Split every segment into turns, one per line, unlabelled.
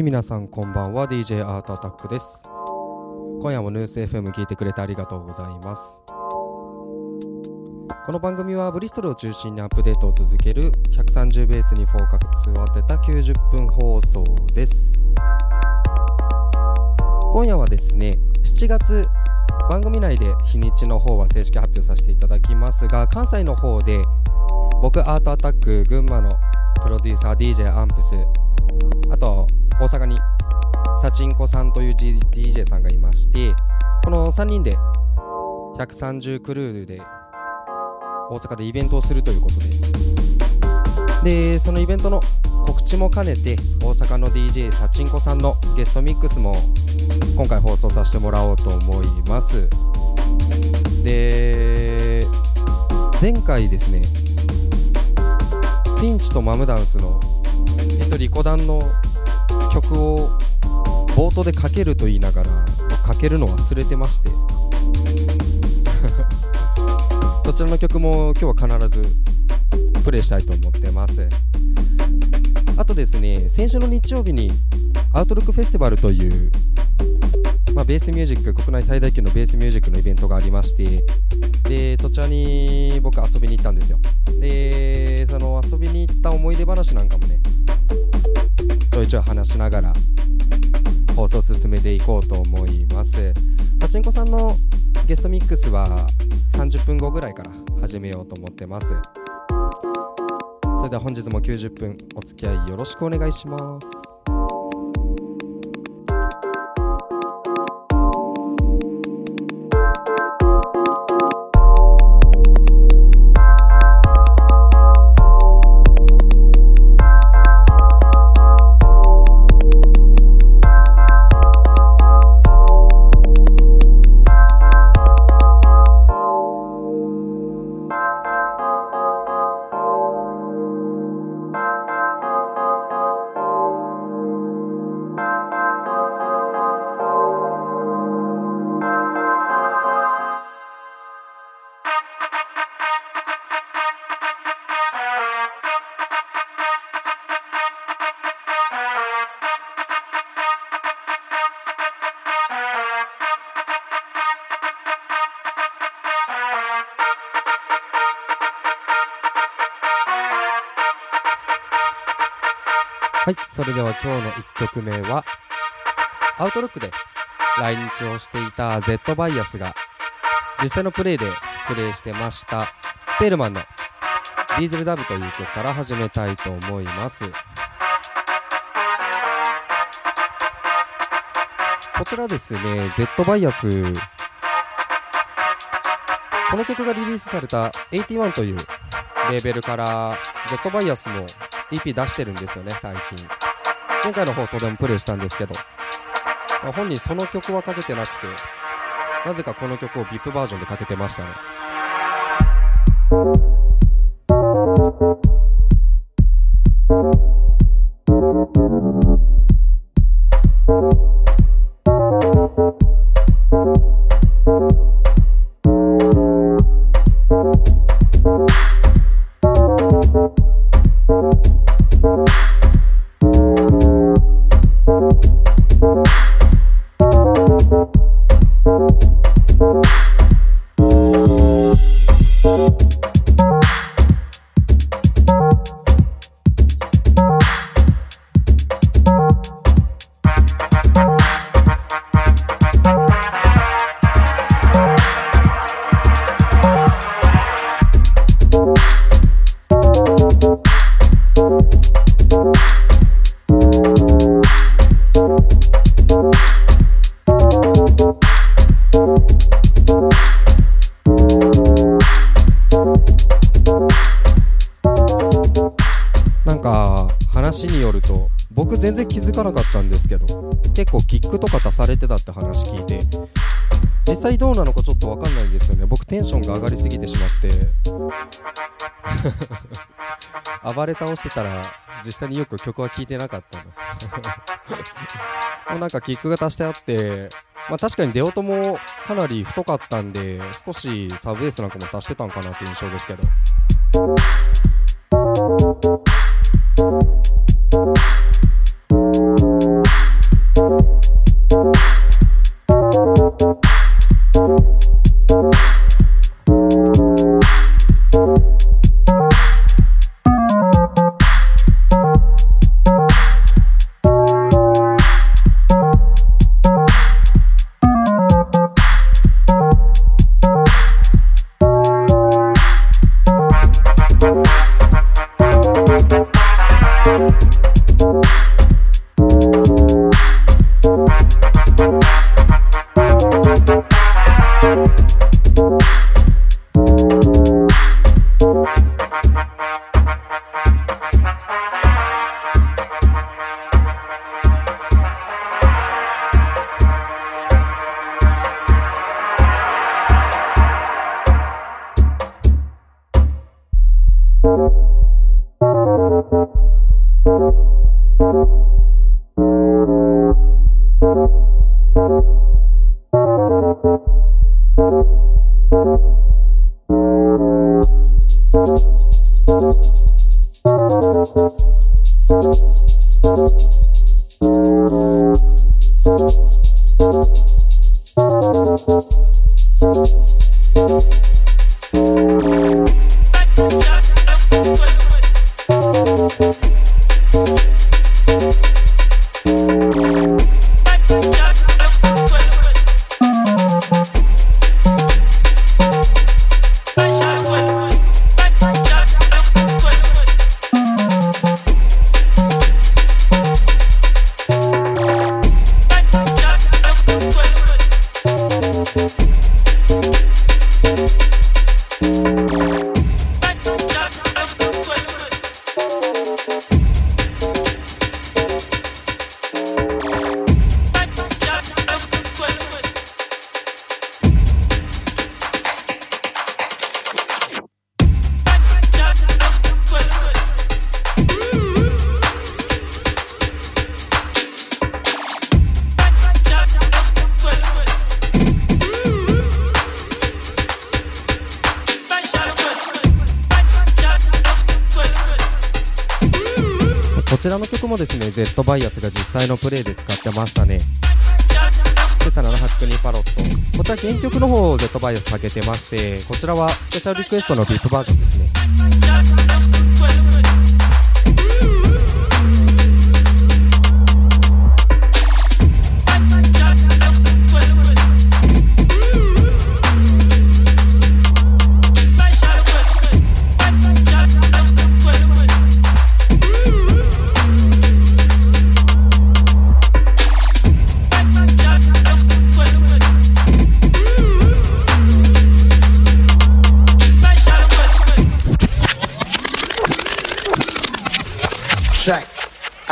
はい皆さんこんばんは。DJ アートアタックです。今夜もヌース FM 聞いてくれてありがとうございます。この番組はブリストルを中心にアップデートを続ける130ベースにフォーカスを当てた90分放送です。今夜はですね7月番組内で日にちの方は正式発表させていただきますが関西の方で僕アートアタック群馬のプロデューサー DJ アンプスあと大阪にサチンコさんという DJ さんがいましてこの3人で130クルーで大阪でイベントをするということで。でそのイベントの告知も兼ねて大阪の DJ サチンコさんのゲストミックスも今回放送させてもらおうと思います。で前回ですねピンチとマムダンスのえっとリコダンの曲を冒頭でかけると言いながらまかけるの忘れてまして。そちらの曲も今日は必ずプレイしたいと思ってます。あとですね先週の日曜日にアウトロックフェスティバルというまあ、ベースミュージック国内最大級のベースミュージックのイベントがありましてでそちらに僕遊びに行ったんですよ。でその遊びに行った思い出話なんかもねょいちょい話しながら放送進めていこうと思います。サチンコさんのゲストミックスは30分後ぐらいから始めようと思ってます。それでは本日も90分お付き合いよろしくお願いします。はいそれでは今日の1曲目はアウトロックで来日をしていた Z バイアスが実際のプレイでプレイしてましたペールマンの「ディーゼルダブ」という曲から始めたいと思います。こちらですね Z バイアス。この曲がリリースされた81というレーベルから Z バイアスの EP 出してるんですよね、最近。前回の放送でもプレイしたんですけど、まあ、本人その曲はかけてなくて、なぜかこの曲を VIP バージョンでかけてましたね。暴れ倒してたら実際によく曲は聴いてなかったの。もうなんかキックが足してあってまあ確かに出音もかなり太かったんで少しサブエースなんかも足してたんかなって印象ですけど。ちらの曲もですね Z バイアスが実際のプレイで使ってましたね。今朝782パロット。こちら原曲の方を Z バイアスかけてましてこちらはスペシャルリクエストのビートバージョンですね。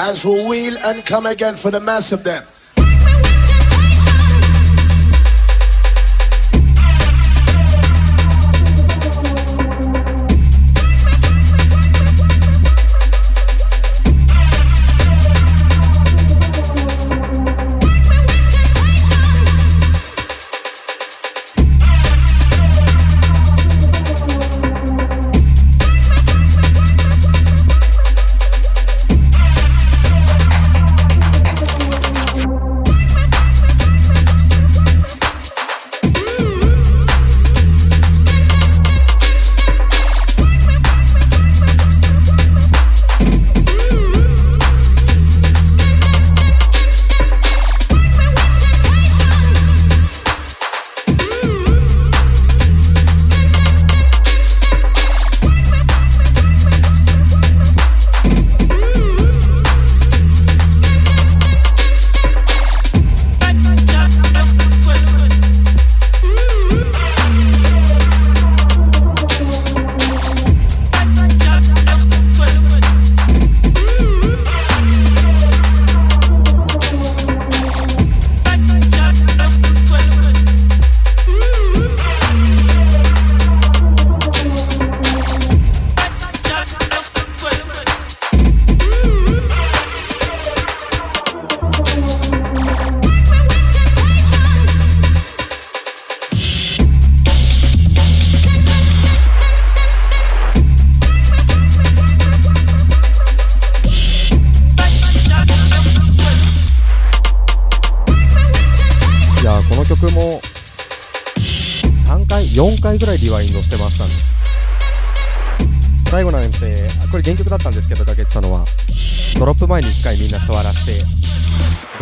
As we wheel and come again for the mass of
them.4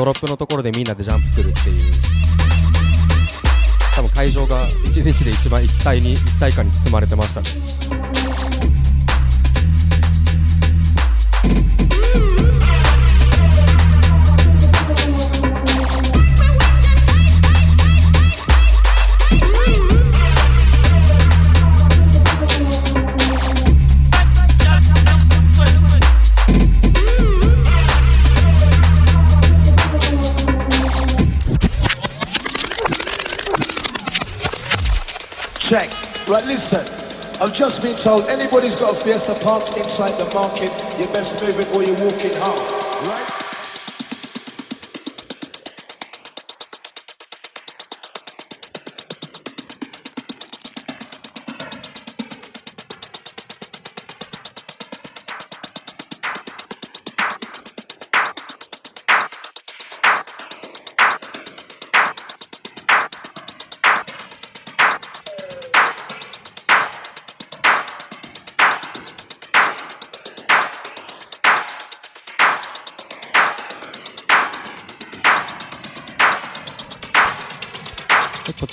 ロップ前に1回みんな座らせてドロップのところでみんなでジャンプするっていう。多分会場が1日で一番一体に一体感に包まれてましたね。
Right, listen. I've just been told anybody's got a Fiesta parked inside the market, you best move it or you're walking hard.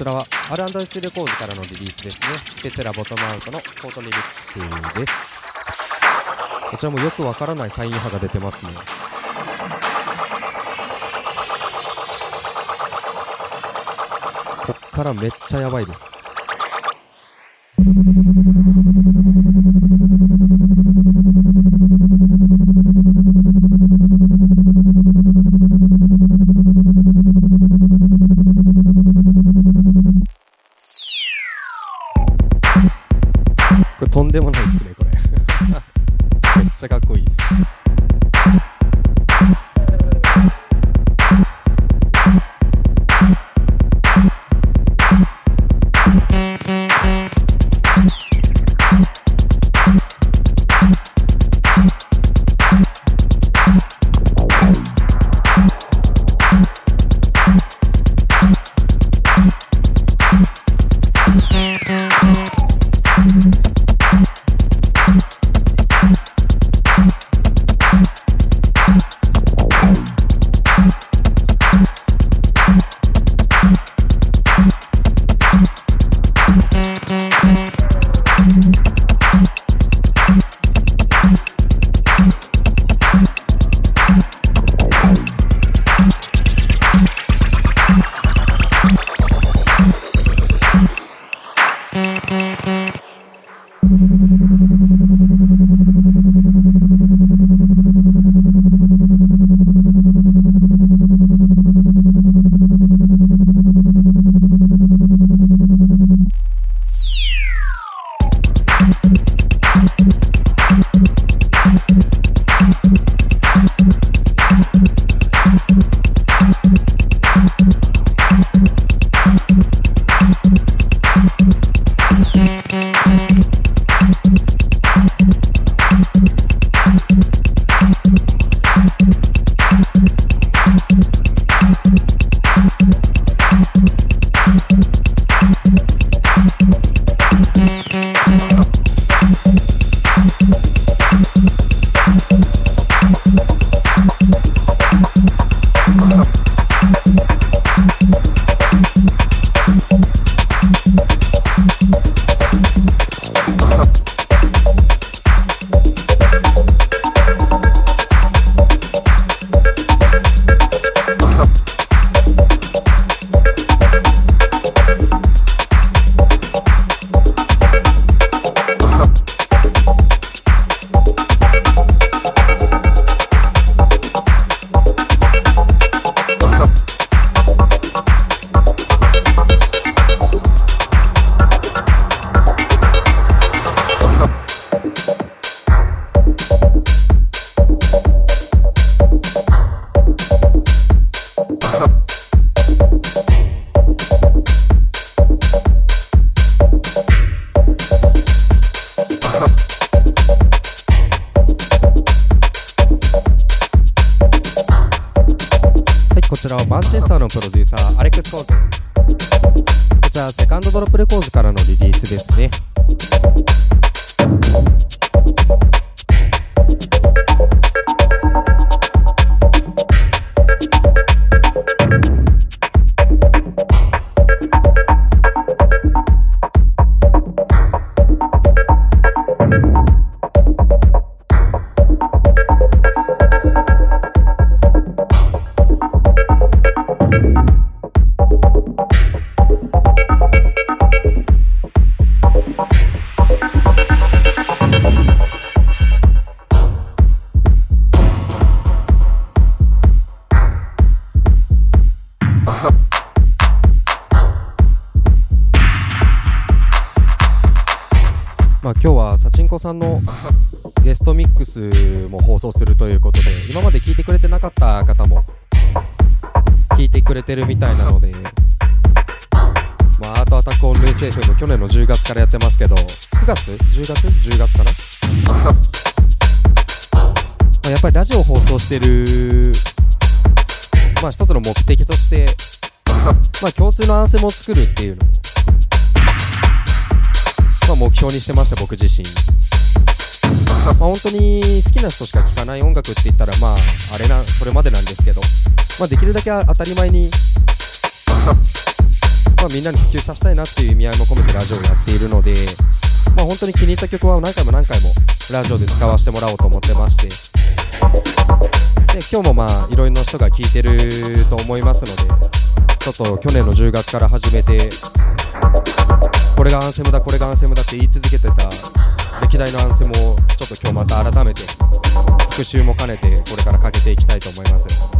ちらは R&S レコーズからのリリースですね。ベテラボトムアウトのコートリミックスです。こちらもよくわからないサイン波が出てますね。こっからめっちゃやばいです。でもないっすこちらはマンチェスターのプロデューサーアレックス・コートこちらはセカンドドロップレコーズからのリリースですね。さんのゲストミックスも放送するということで今まで聞いてくれてなかった方も聞いてくれてるみたいなのでまあアートアタックオンルース FM 去年の10月からやってますけど9月 ?10 月 ?10 月かな？まあやっぱりラジオ放送してるまあ一つの目的としてまあ共通のアンセムを作るっていうのをまあ、目標にしてました僕自身。まあ本当に好きな人しか聴かない音楽って言ったらまああれなそれまでなんですけど、まあ、できるだけ当たり前に、まあ、みんなに普及させたいなっていう意味合いも込めてラジオをやっているので、まあ、本当に気に入った曲は何回も何回もラジオで使わせてもらおうと思ってまして。で今日もまあいろいろな人が聴いてると思いますのでちょっと去年の10月から始めてこれがアンセムだこれがアンセムだって言い続けてた歴代のアンセムをちょっと今日また改めて復習も兼ねてこれからかけていきたいと思います。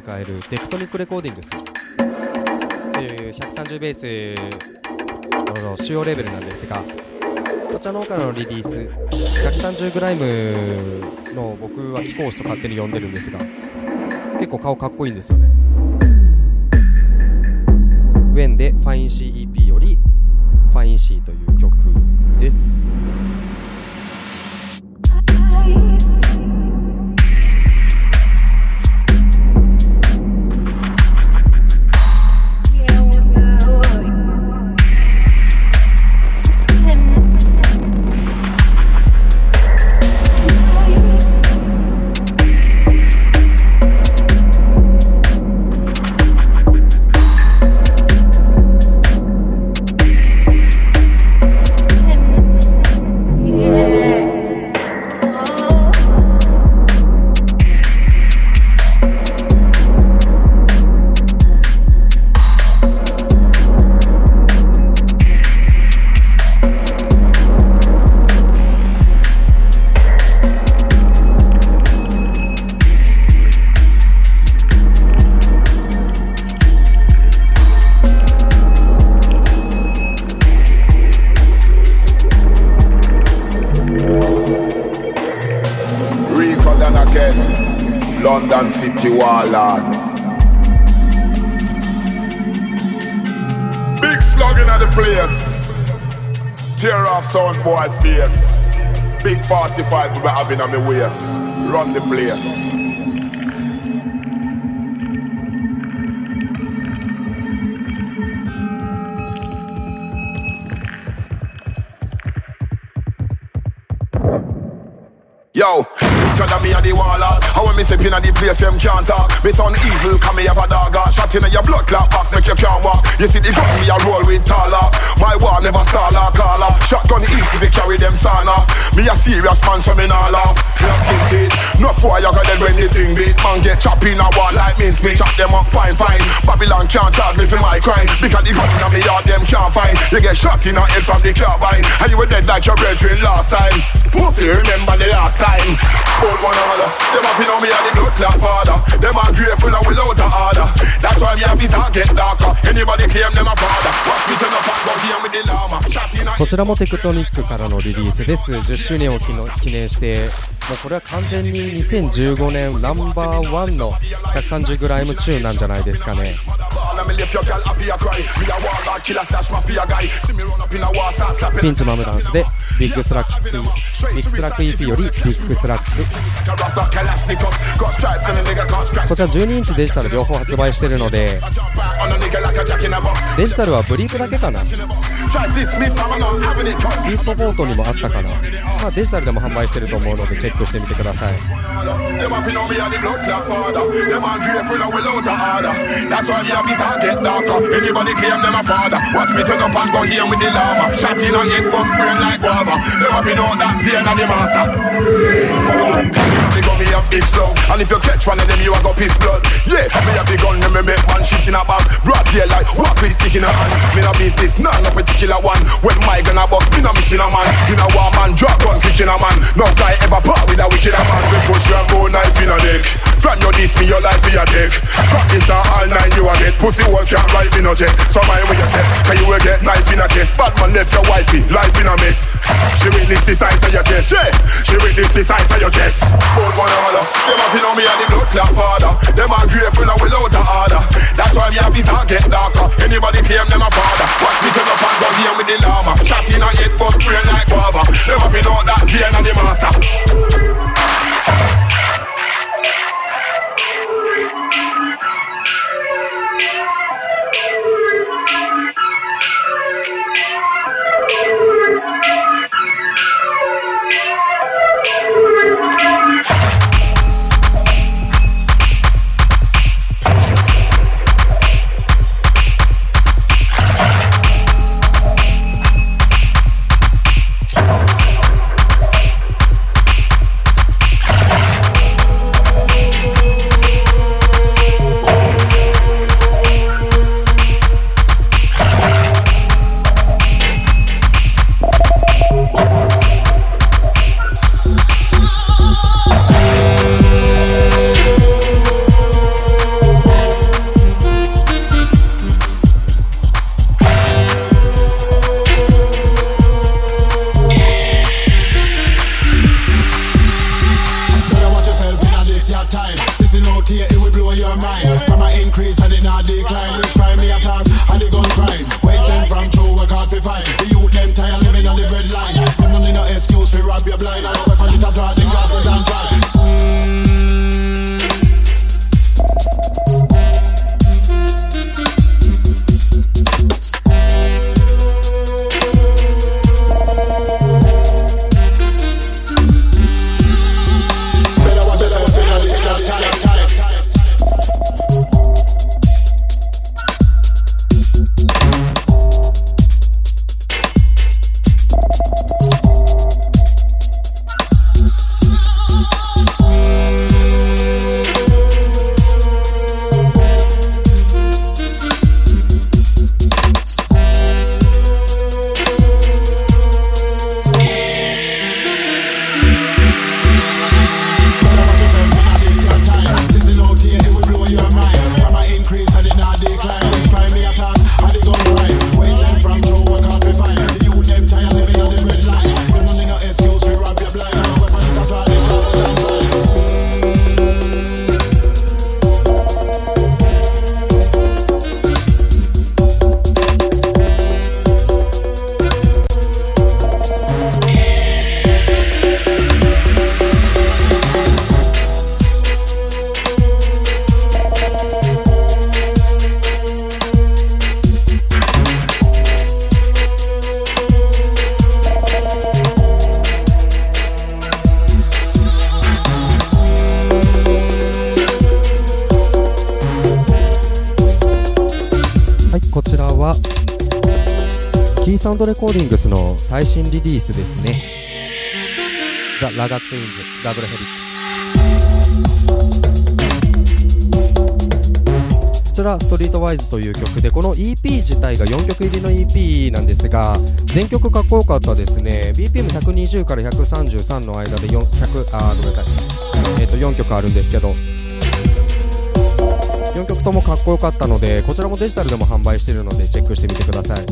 迎えるテクトニックレコーディングスという130ベースの主要レベルなんですがこちらの方からのリリース130グライムの僕は貴公子と勝手に呼んでるんですが結構顔かっこいいんですよね。ウェンでファイン CEP
45 we having on waist. Run the place. Yo, because me and the waller. How when me step in the place, them can't talk. Me turn evil, come me have a dagger. Shot in your blood clot back, make you can't walk. You see the gun me a roll with taller. My war never stall or call up. Shotgun easy, they carry them son off. Me a serious man, so me not laugh. Just it. No boy, you got them when the thing beat. Man get chopped in a wall like mince, me chop them up fine, fine. Babylon can't charge me for my crime. Because the gun in me yard, them can't find. You get shot in a head from the carbine. And you were dead like your brethren last time. Pussy, remember the last time. Old one order. Them up know me are the blood clot father. Them are grateful and without a order. That's why we have his heart get darker. Anybody claim them a father. Watch me turn up and go here with the llama. Shot in a
こちらもテクトニックからのリリースです10周年を記の記念して これは完全に2015年ナンバーワンの 130g チューンなんじゃないですかね。ピンチマムダンスでビッグスラックビッグスラック EP よりビッグスラック。こちら12インチデジタル両方発売してるのでデジタルはブリーフだけかな。ビートボートにもあったかな、デジタルでも販売してると思うのでチェクしてみてください
Them up know me are the blood clot father. Them are grateful and without a order. That's why we have his heart get darker. Anybody claim them a father. Watch me turn up and go here with the llama. Shot in a head, bust brain like guava. Them up know that Zane and the master. Me me have big slug And if you catch one of them you a go piss blood. Yeah, me have the gun and me make man shit in a bag. Broad here like walk with stick in a hand. Me no business, none no particular one. When my gun a bust, me no mission a man. You know war man, drop gun kick in a man. No guy ever part with a wicked a man. We push your bone knife in a dick From your diss me your life be a dick Practice a all nine you a get Pussy work can't ride in no jet So mind what you say Can you will get knife in a chest. Bad man left your wifey, life in a mess. She witness the sight of your chest. Yeah. She witness the sight of your chest. Both one order Them a know me and the blood clot father. Them are grateful and without a order. That's why we have his heart get darker. Anybody claim them a father. Watch me turn up and go here with the llama. Shot in a head bust brain like guava. Them a know that Zane and the master
T8, it will blow your mind. From an increase and it not decline.
かっこよかったですね BPM120 から133の間で4 0あごめんなさい、えー、と4曲あるんですけど。4曲ともかっこよかったのでこちらもデジタルでも販売しているのでチェックしてみてください、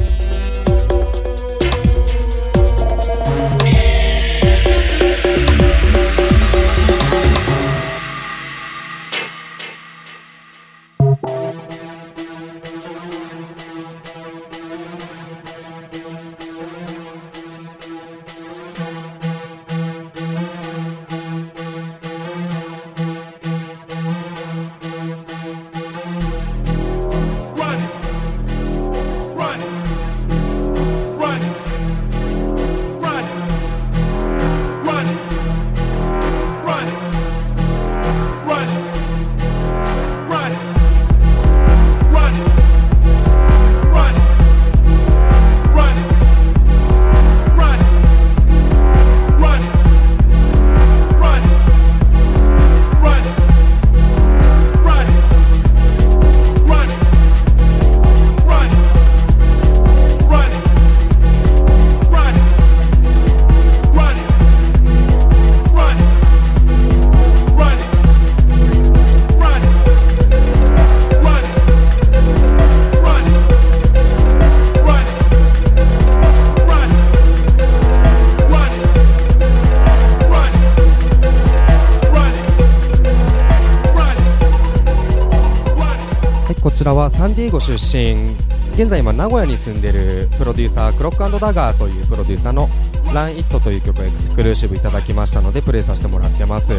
出身。現在今名古屋に住んでるプロデューサークロックダガーというプロデューサーの「ラン・イット」という曲をエクスクルーシブいただきましたのでプレイさせてもらってます。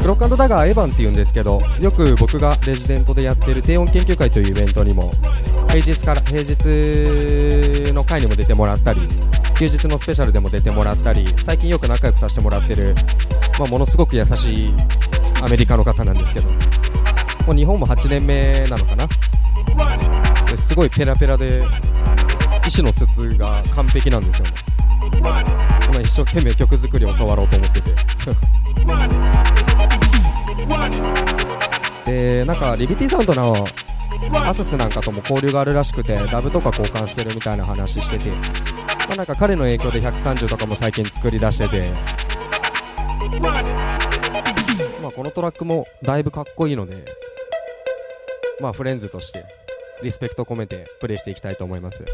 クロックダガーエヴァンっていうんですけどよく僕がレジデントでやってる低音研究会というイベントにも平日から平日の会にも出てもらったり休日のスペシャルでも出てもらったり最近よく仲良くさせてもらってる、まあ、ものすごく優しいアメリカの方なんですけどもう日本も8年目なのかな？ですごいペラペラで意思の疎通が完璧なんですよね。今一生懸命曲作りを教わろうと思ってて。でなんかリビティサウンドのアススなんかとも交流があるらしくてダブとか交換してるみたいな話してて、まあ、なんか彼の影響で130とかも最近作り出してて。まあこのトラックもだいぶかっこいいのでまあフレンズとして。リスペクト込めてプレイしていきたいと思います。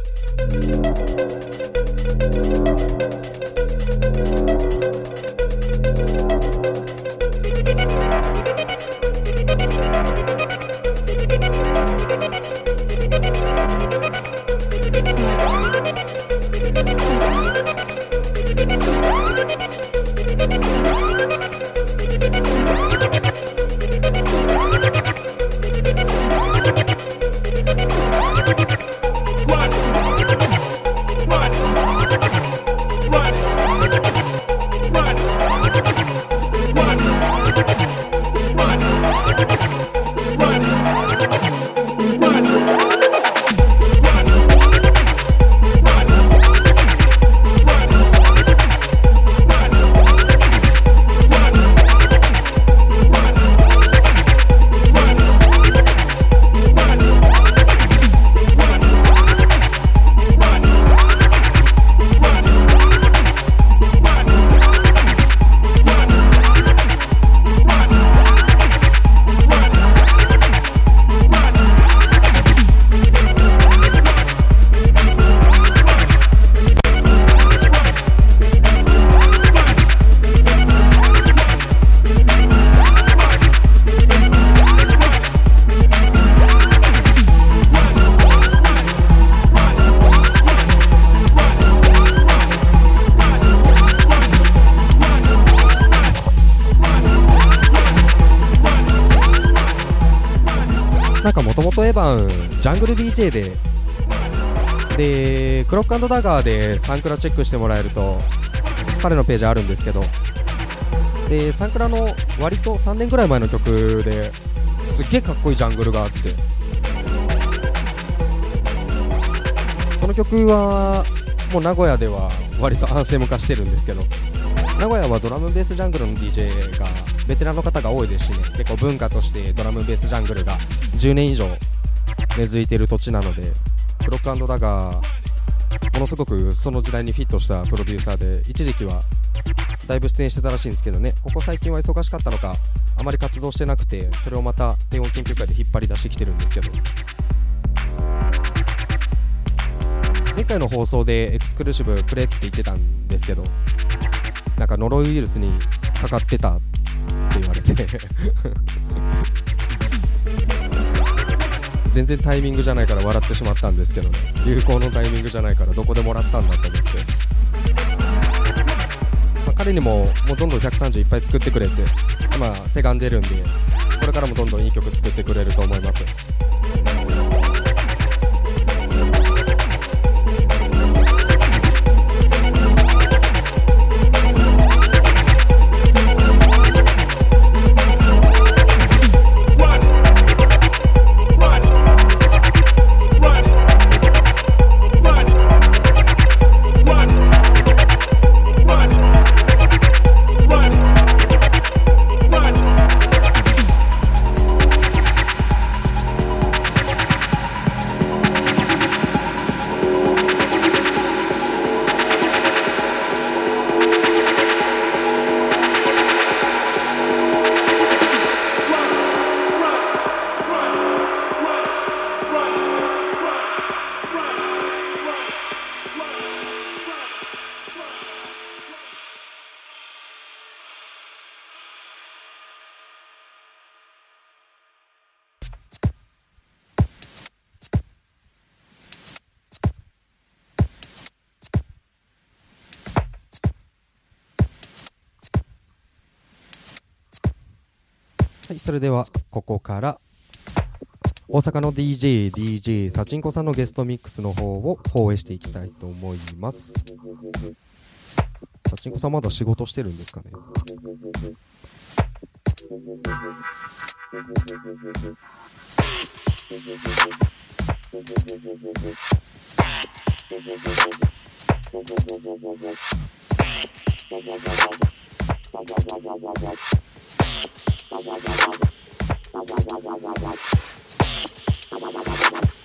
もともとエヴァンジャングル DJ で。でクロックダガーでサンクラチェックしてもらえると彼のページあるんですけど。でサンクラの割と3年ぐらい前の曲ですっげえかっこいいジャングルがあって。その曲はもう名古屋では割とアンセム化してるんですけど。名古屋はドラムベースジャングルの DJ がベテランの方が多いですしね。結構文化としてドラムベースジャングルが10年以上根付いている土地なのでクロックダガーものすごくその時代にフィットしたプロデューサーで一時期はだいぶ出演してたらしいんですけどね。ここ最近は忙しかったのかあまり活動してなくてそれをまた低音研究会で引っ張り出してきてるんですけど。前回の放送でエクスクルーシブプレイって言ってたんですけどなんかノロウイルスにかかってたって言われて。全然タイミングじゃないから笑ってしまったんですけどね。流行のタイミングじゃないからどこでもらったんだと思って、まあ、彼にももうどんどん130いっぱい作ってくれて今せがんでるんでこれからもどんどんいい曲作ってくれると思います。それではここから大阪の DJ、DJ、サチンコさんのゲストミックスの方を放映していきたいと思います。サチンコさんまだ仕事してるんですかね？
Thank
you.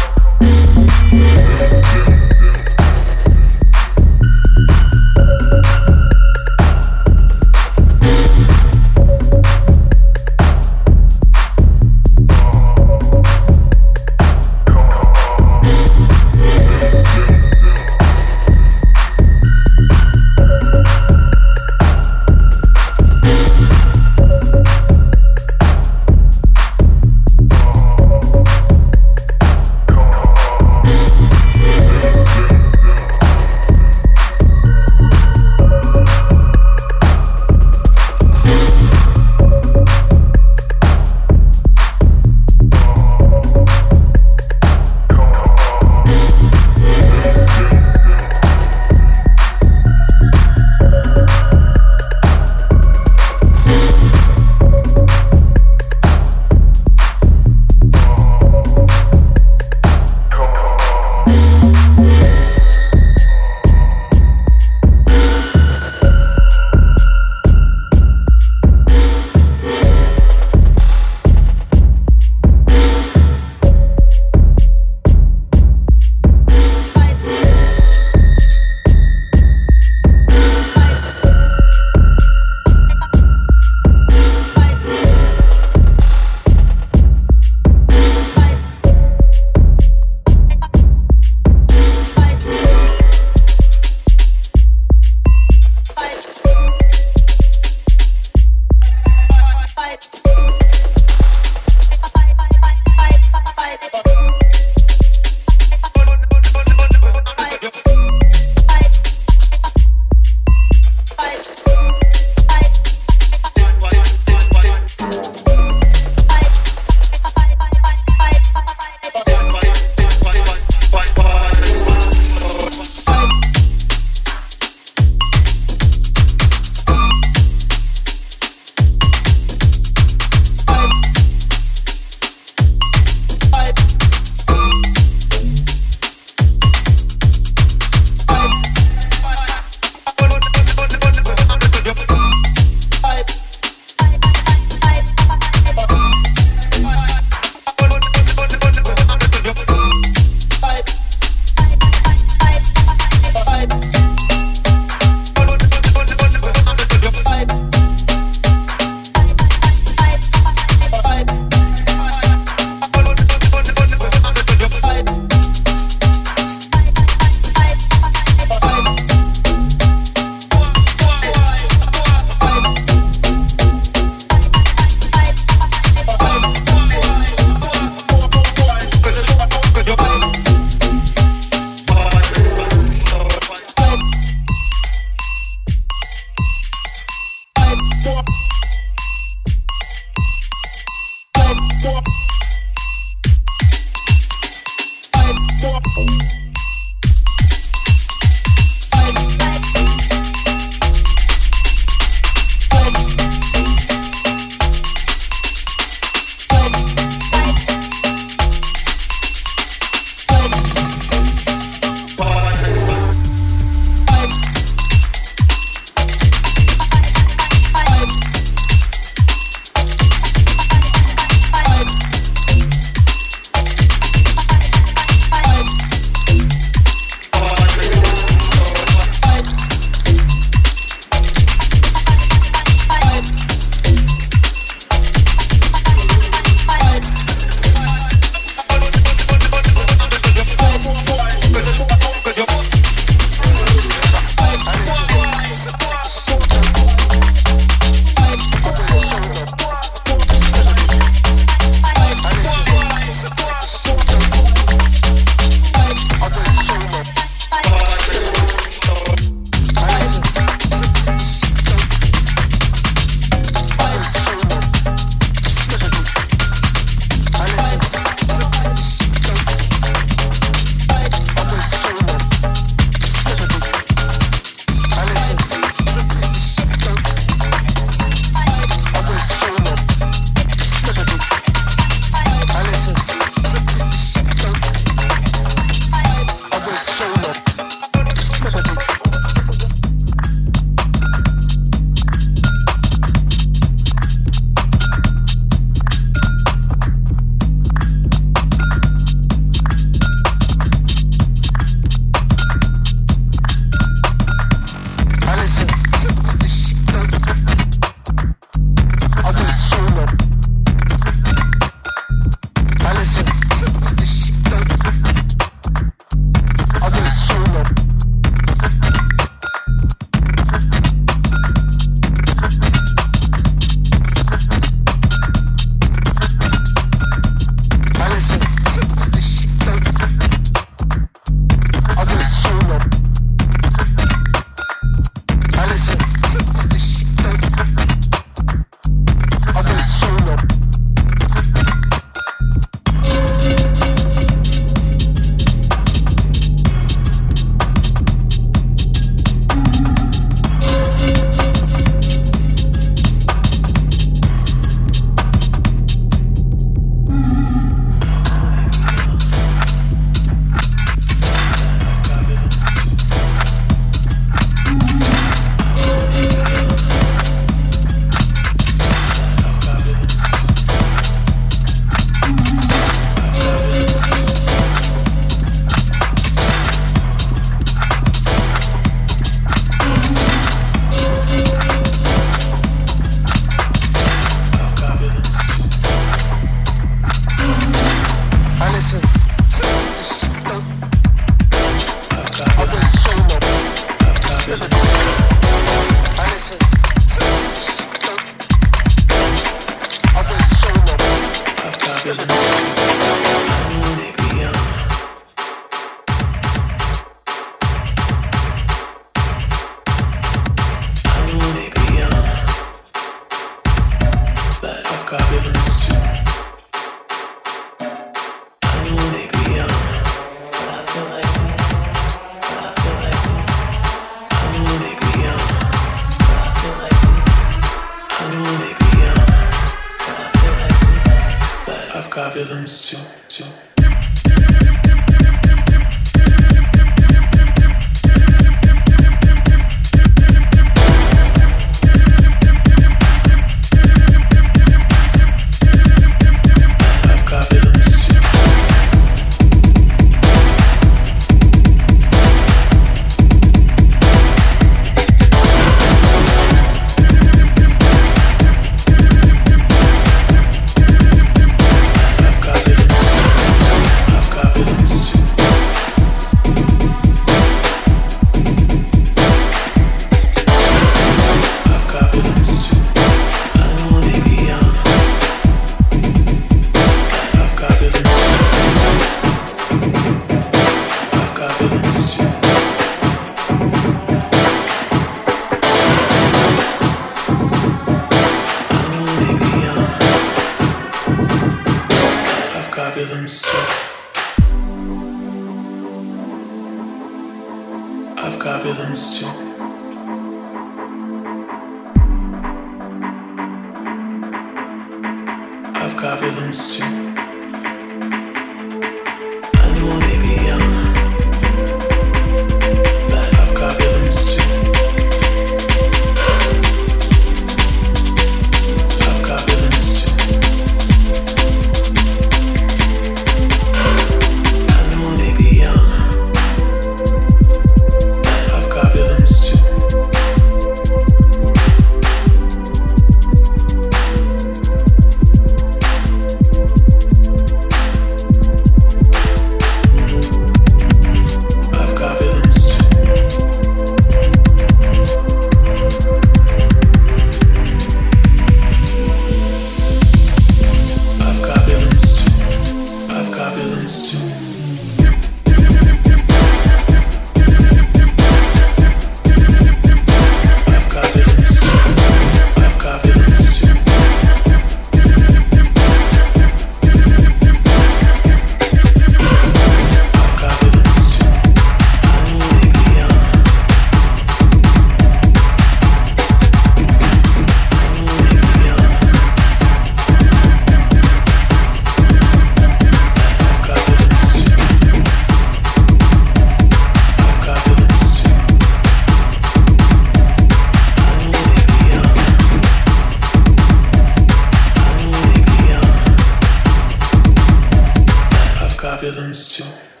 Villains too.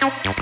Ow,
ow, ow.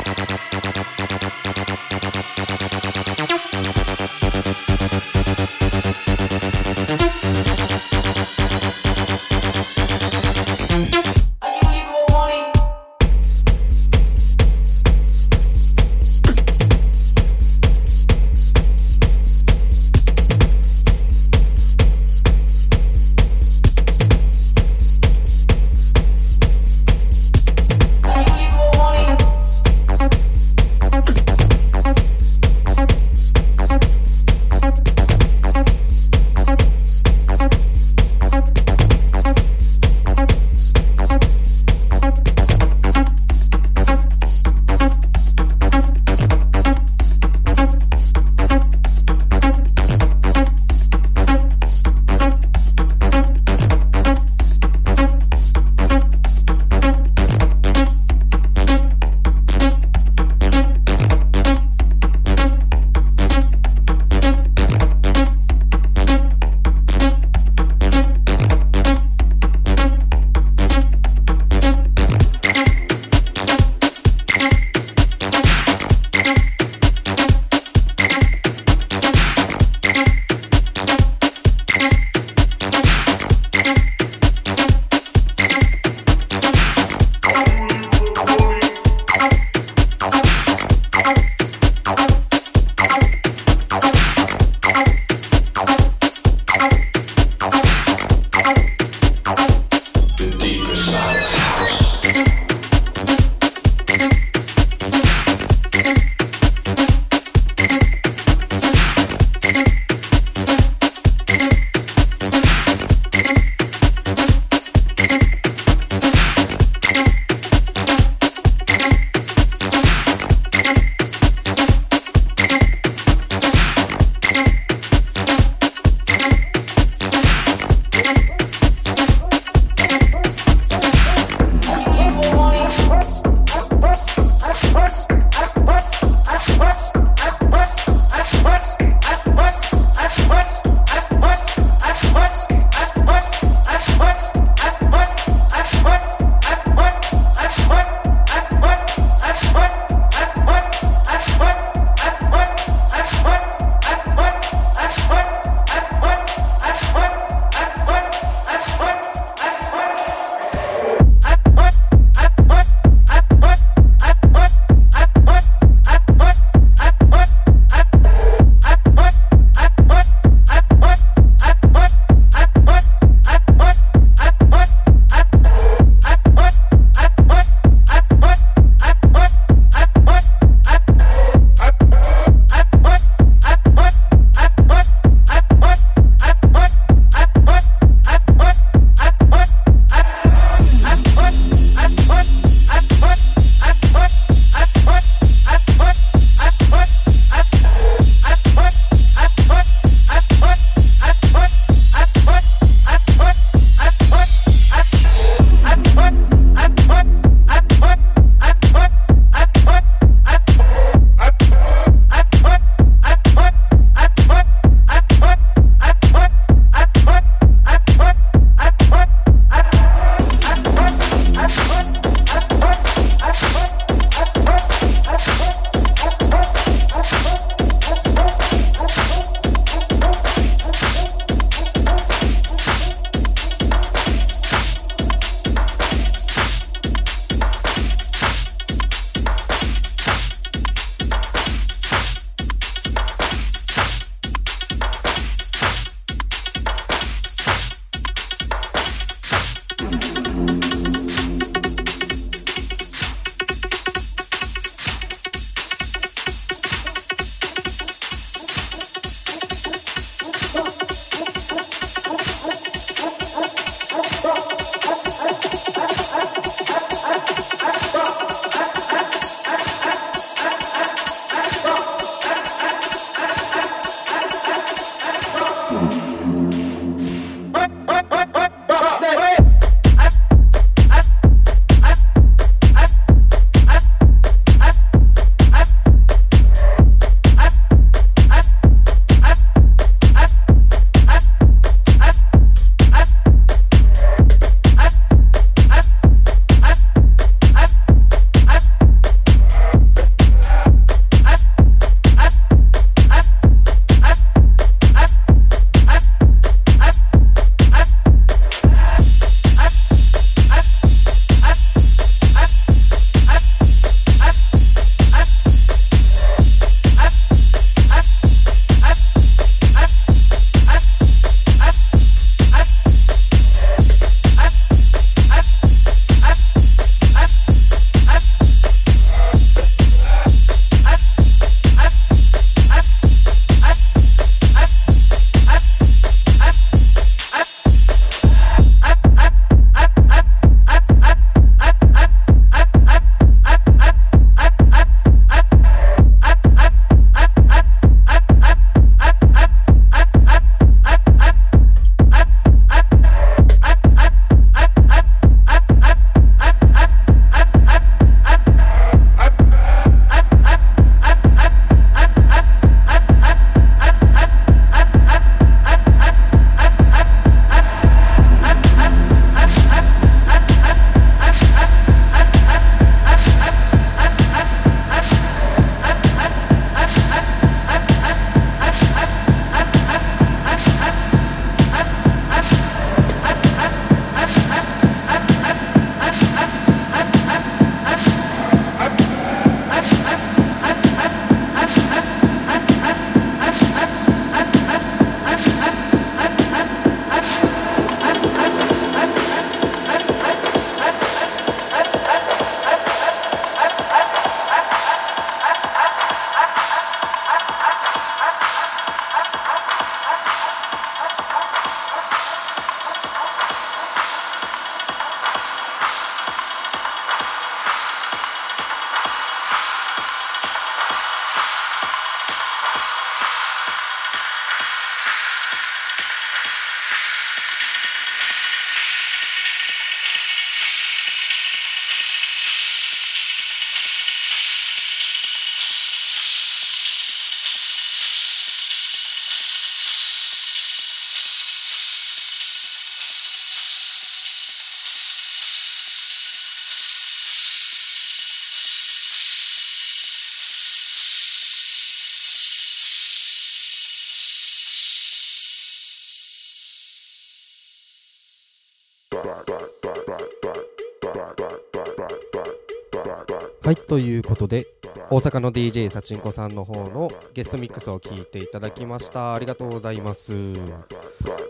ということで大阪の DJ サチンコさんの方のゲストミックスを聞いていただきました。ありがとうございます。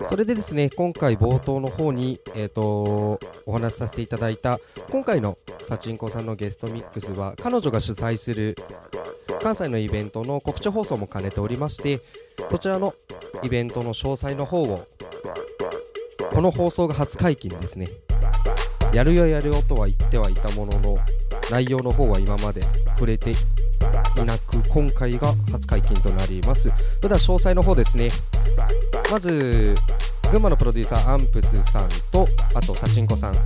それでですね今回冒頭の方にえっ、とお話しさせていただいた今回のサチンコさんのゲストミックスは彼女が主催する関西のイベントの告知放送も兼ねておりましてそちらのイベントの詳細の方をこの放送が初解禁ですね。やるよやるよとは言ってはいたものの内容の方は今まで触れていなく今回が初解禁となります。それ詳細の方ですね。まず群馬のプロデューサーアンプスさんとあとサチンコさん。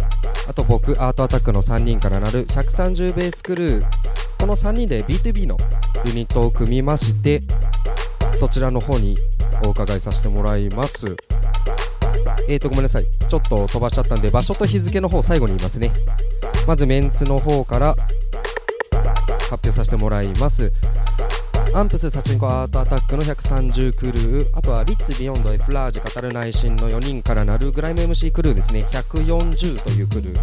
あと僕アートアタックの3人からなる130ベースクルー。この3人で B2B のユニットを組みましてそちらの方にお伺いさせてもらいます。えーとごめんなさい。ちょっと飛ばしちゃったんで場所と日付の方最後に言いますね。まずメンツの方から発表させてもらいます。アンプスサチンコアートアタックの130クルー。あとはリッツビヨンドエフラージ語る内心の4人からなるグライム MC クルーですね。140というクルー。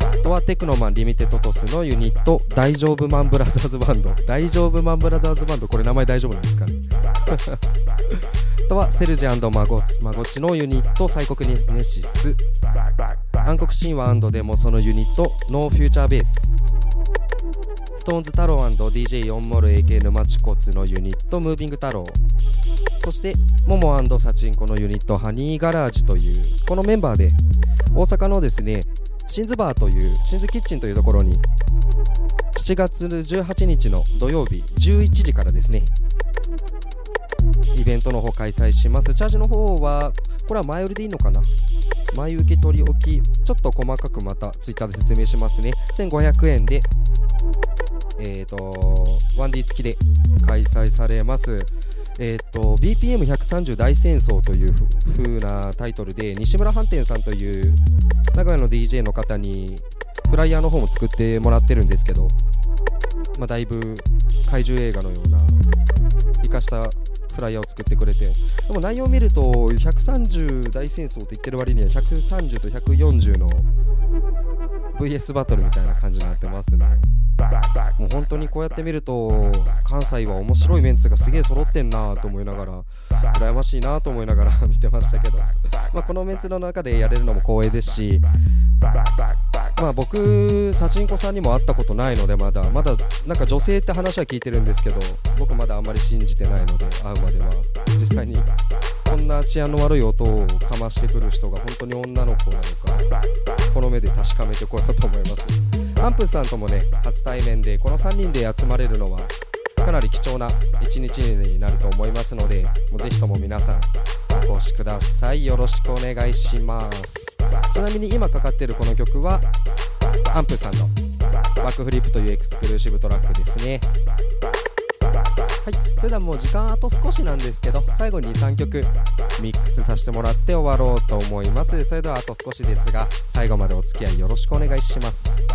あとはテクノマンリミテッドトスのユニット大丈夫マンブラザーズバンド。大丈夫マンブラザーズバンドこれ名前大丈夫なんですかね？あとはセルジマゴマゴチのユニットサイコクネシス。暗黒神話デモそのユニットノーフューチャーベース。ストーンズ太郎 &DJ4 モル AK 沼地骨のユニットムービング太郎そしてモモサチンコのユニットハニーガラージというこのメンバーで大阪のですねシンズバーというシンズキッチンというところに7月18日の土曜日11時からですねイベントの方開催します。チャージの方はこれは前売りでいいのかな？前受け取り置きちょっと細かくまたツイッターで説明しますね。1500円でえーと 1D 付きで開催されます。えーと BPM130 大戦争という風なタイトルで西村飯店さんという名古屋の DJ の方にフライヤーの方も作ってもらってるんですけど、まあ、だいぶ怪獣映画のような生かしたフライヤーを作ってくれて。でも内容を見ると130大戦争と言ってる割には130と140の VS バトルみたいな感じになってますね。もう本当にこうやって見ると関西は面白いメンツがすげえ揃ってんなと思いながら羨ましいなと思いながら 見てましたけど、まあ、このメンツの中でやれるのも光栄ですし。まあ僕サチンコさんにも会ったことないのでまだまだなんか女性って話は聞いてるんですけど僕まだあんまり信じてないので会うまでは。実際にこんな治安の悪い音をかましてくる人が本当に女の子なのかこの目で確かめてこようと思います。アンプさんともね初対面でこの3人で集まれるのはかなり貴重な一日になると思いますのでぜひとも皆さんお越しください。よろしくお願いします。ちなみに今かかってるこの曲はアンプさんのバックフリップというエクスクルーシブトラックですね。はい。それではもう時間あと少しなんですけど最後に3曲ミックスさせてもらって終わろうと思います。それではあと少しですが最後までお付き合いよろしくお願いします。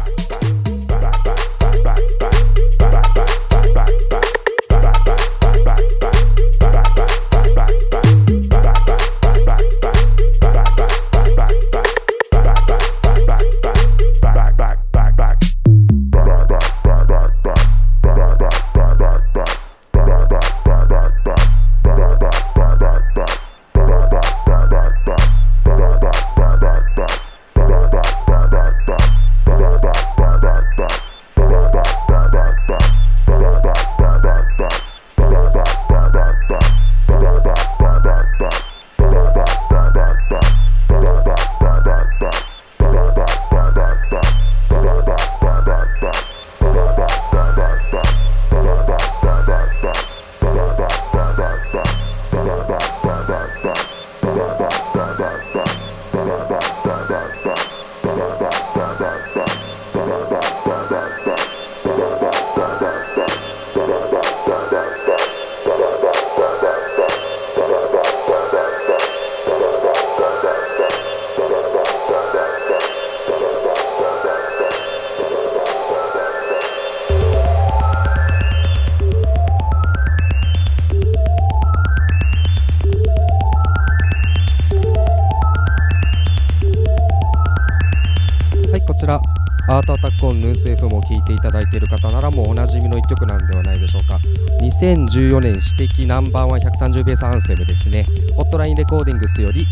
ていただいている方ならもうおなじみの一曲なんではないでしょうか。2014年私的ナンバーワン130ベースアンセムですねホットラインレコーディングスより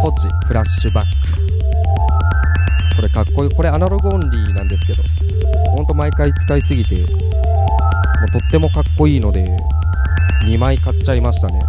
ホッジフラッシュバックこれかっこいい。これアナログオンリーなんですけどほんと毎回使いすぎてもうとってもかっこいいので2枚買っちゃいましたね。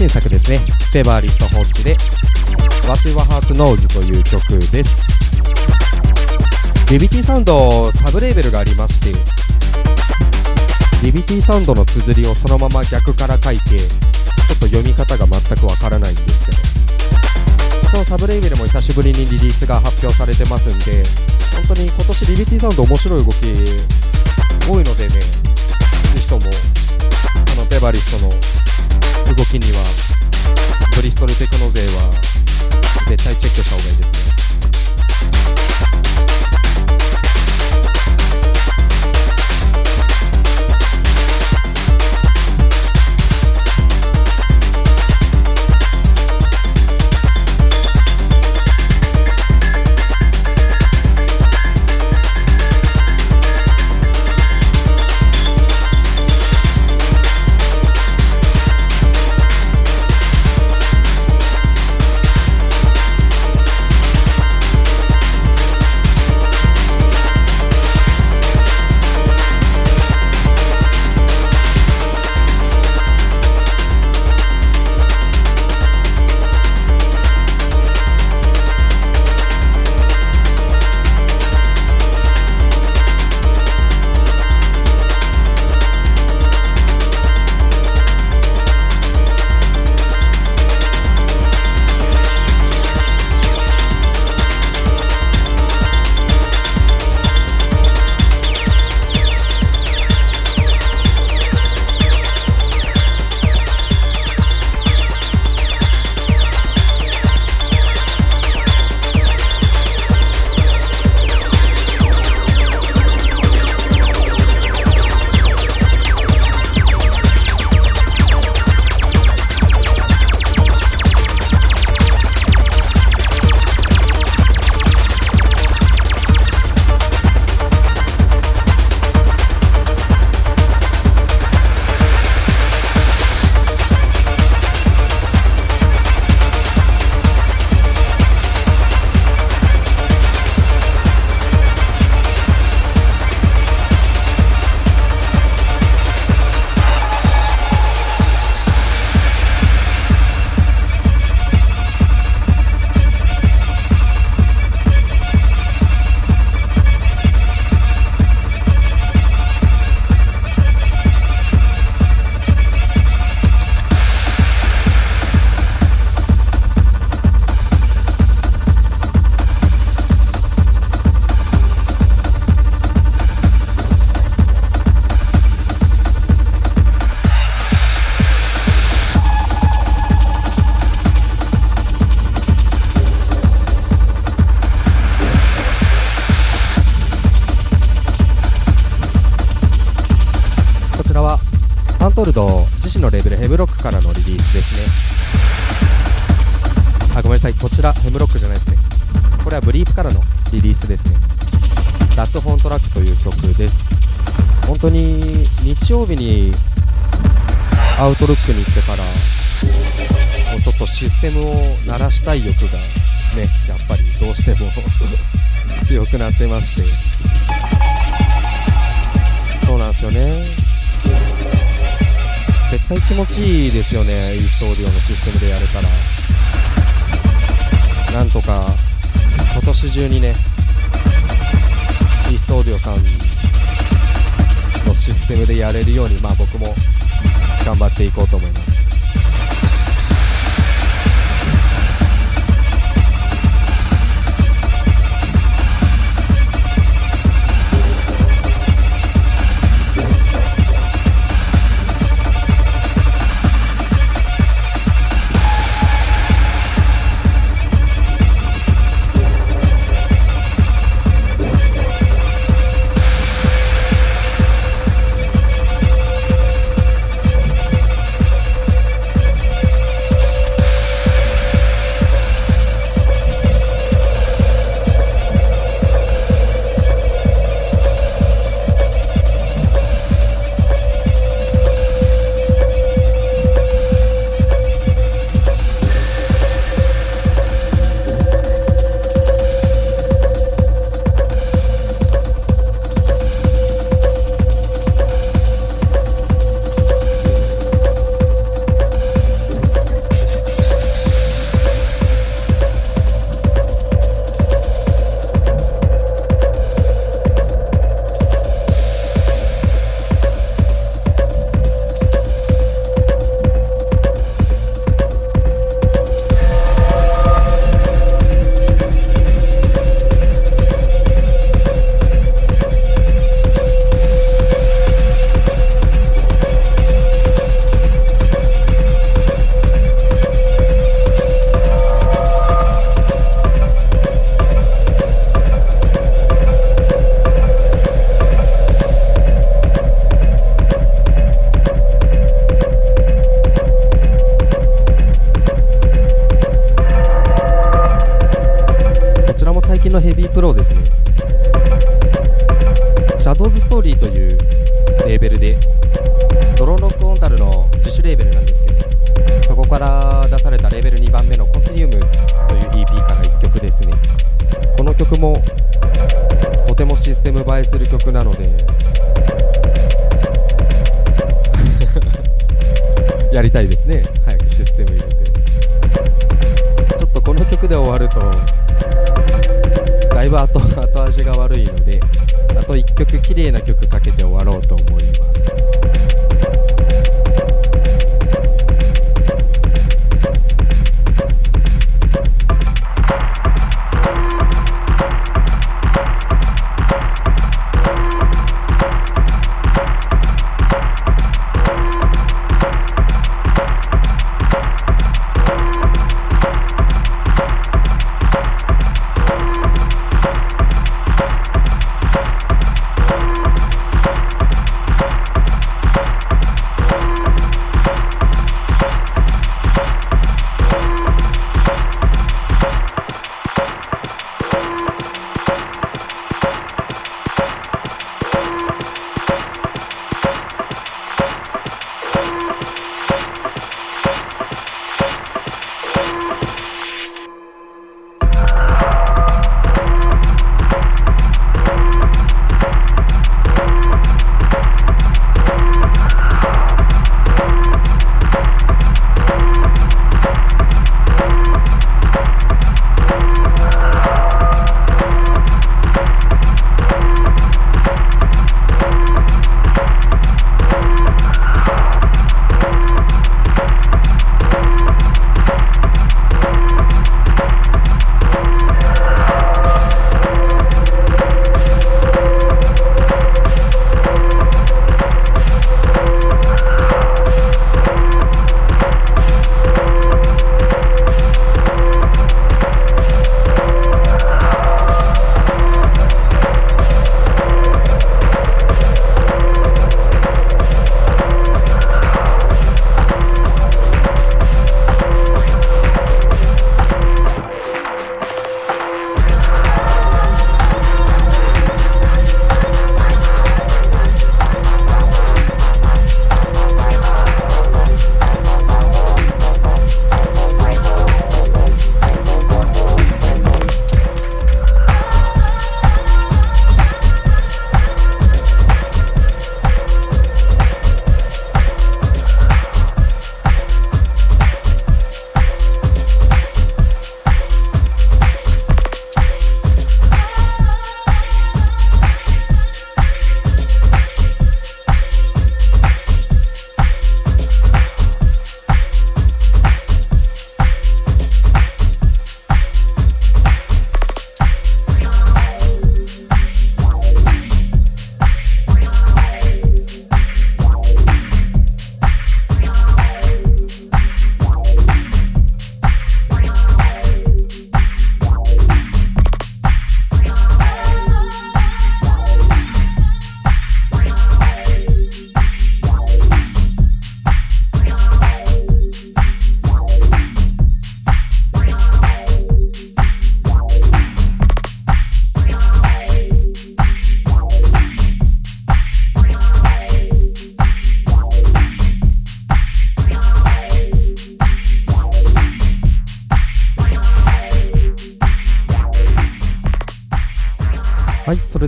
新作ですね。フェバーリストホッチで What Your Heart Knows という曲です。エビティサウンドサブレーベルがありましてエビティサウンドの綴りをそのまま逆から書いてちょっと読み方が全くわからないんですけど。このサブレーベルも久しぶりにリリースが発表されてますんで本当に今年リビティサウンド面白い動き多いのでねぜひともこのペバリストの動きにはブリストルテクノ勢は絶対チェックした方がいいですね。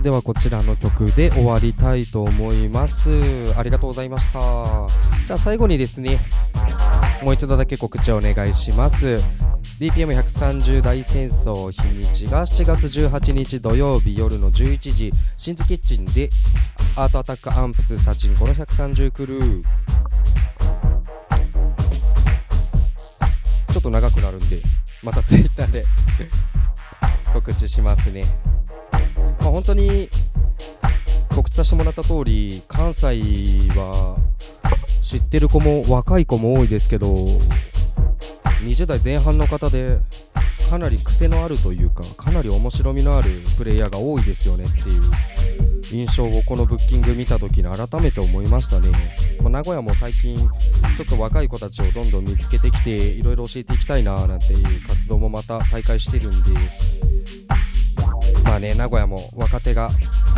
ではこちらの曲で終わりたいと思います。ありがとうございました。じゃあ最後にですねもう一度だけ告知をお願いします。BPM130 大戦争日にちが7月18日土曜日夜の11時シンズキッチンでアートアタックアンプスサチンコの130クルー。ちょっと長くなるんでまたツイッターで 告知しますね。まあ、本当に告知させてもらった通り関西は知ってる子も若い子も多いですけど20代前半の方でかなり癖のあるというかかなり面白みのあるプレイヤーが多いですよねっていう印象をこのブッキング見た時に改めて思いましたね、まあ、名古屋も最近ちょっと若い子たちをどんどん見つけてきていろいろ教えていきたいななんていう活動もまた再開してるんでまあね名古屋も若手が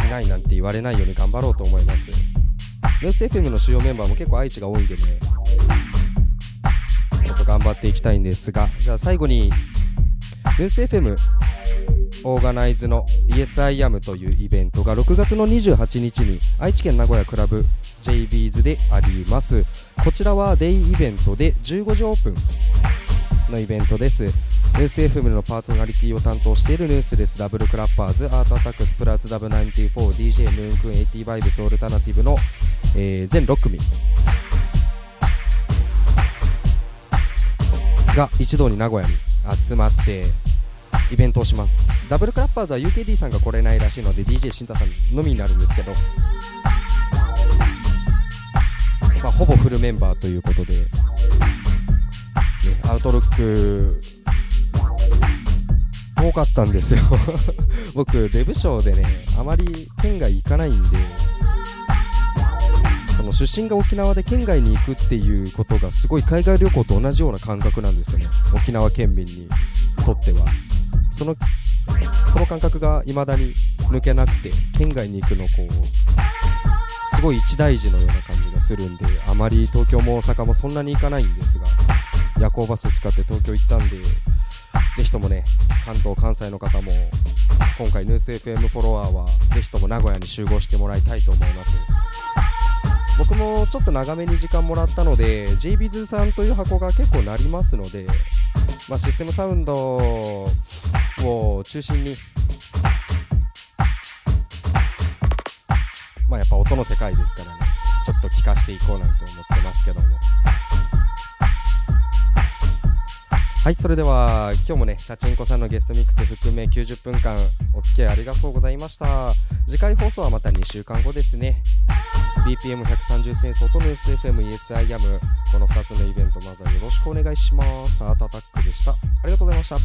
いないなんて言われないように頑張ろうと思います。ヌース FM の主要メンバーも結構愛知が多いんでね。ちょっと頑張っていきたいんですがじゃあ最後にヌース FM オーガナイズの YesIAM というイベントが6月の28日に愛知県名古屋クラブ JBs であります。こちらはデイイベントで15時オープンのイベントです。ース FM のパーソナリティを担当しているヌースです。ダブルクラッパーズアートアタックスプラッツダブ 94DJ ムーンクン80バイブスオルタナティブの、えー全6組。が一堂に名古屋に集まってイベントをします。ダブルクラッパーズは UKD さんが来れないらしいので DJ シンタさんのみになるんですけど、まあ、ほぼフルメンバーということで、ね、アウトロック多かったんですよ。僕デブ賞でねあまり県外行かないんでその出身が沖縄で県外に行くっていうことがすごい海外旅行と同じような感覚なんですよね。沖縄県民にとっては。そのその感覚が未だに抜けなくて県外に行くのこうすごい一大事のような感じがするんであまり東京も大阪もそんなに行かないんですが夜行バス使って東京行ったんでぜひともね関東関西の方も今回ヌース FM フォロワーはぜひとも名古屋に集合してもらいたいと思います。僕もちょっと長めに時間もらったので JBiz さんという箱が結構なりますので、まあ、システムサウンドを中心にまあやっぱ音の世界ですからねちょっと聞かせていこうなんて思ってますけども。はいそれでは今日もねタチンコさんのゲストミックス含め90分間お付き合いありがとうございました。次回放送はまた2週間後ですね。BPM130 戦争とヌース FMESIAM この2つのイベントまずはよろしくお願いします。アートアタックでした。ありがとうございました。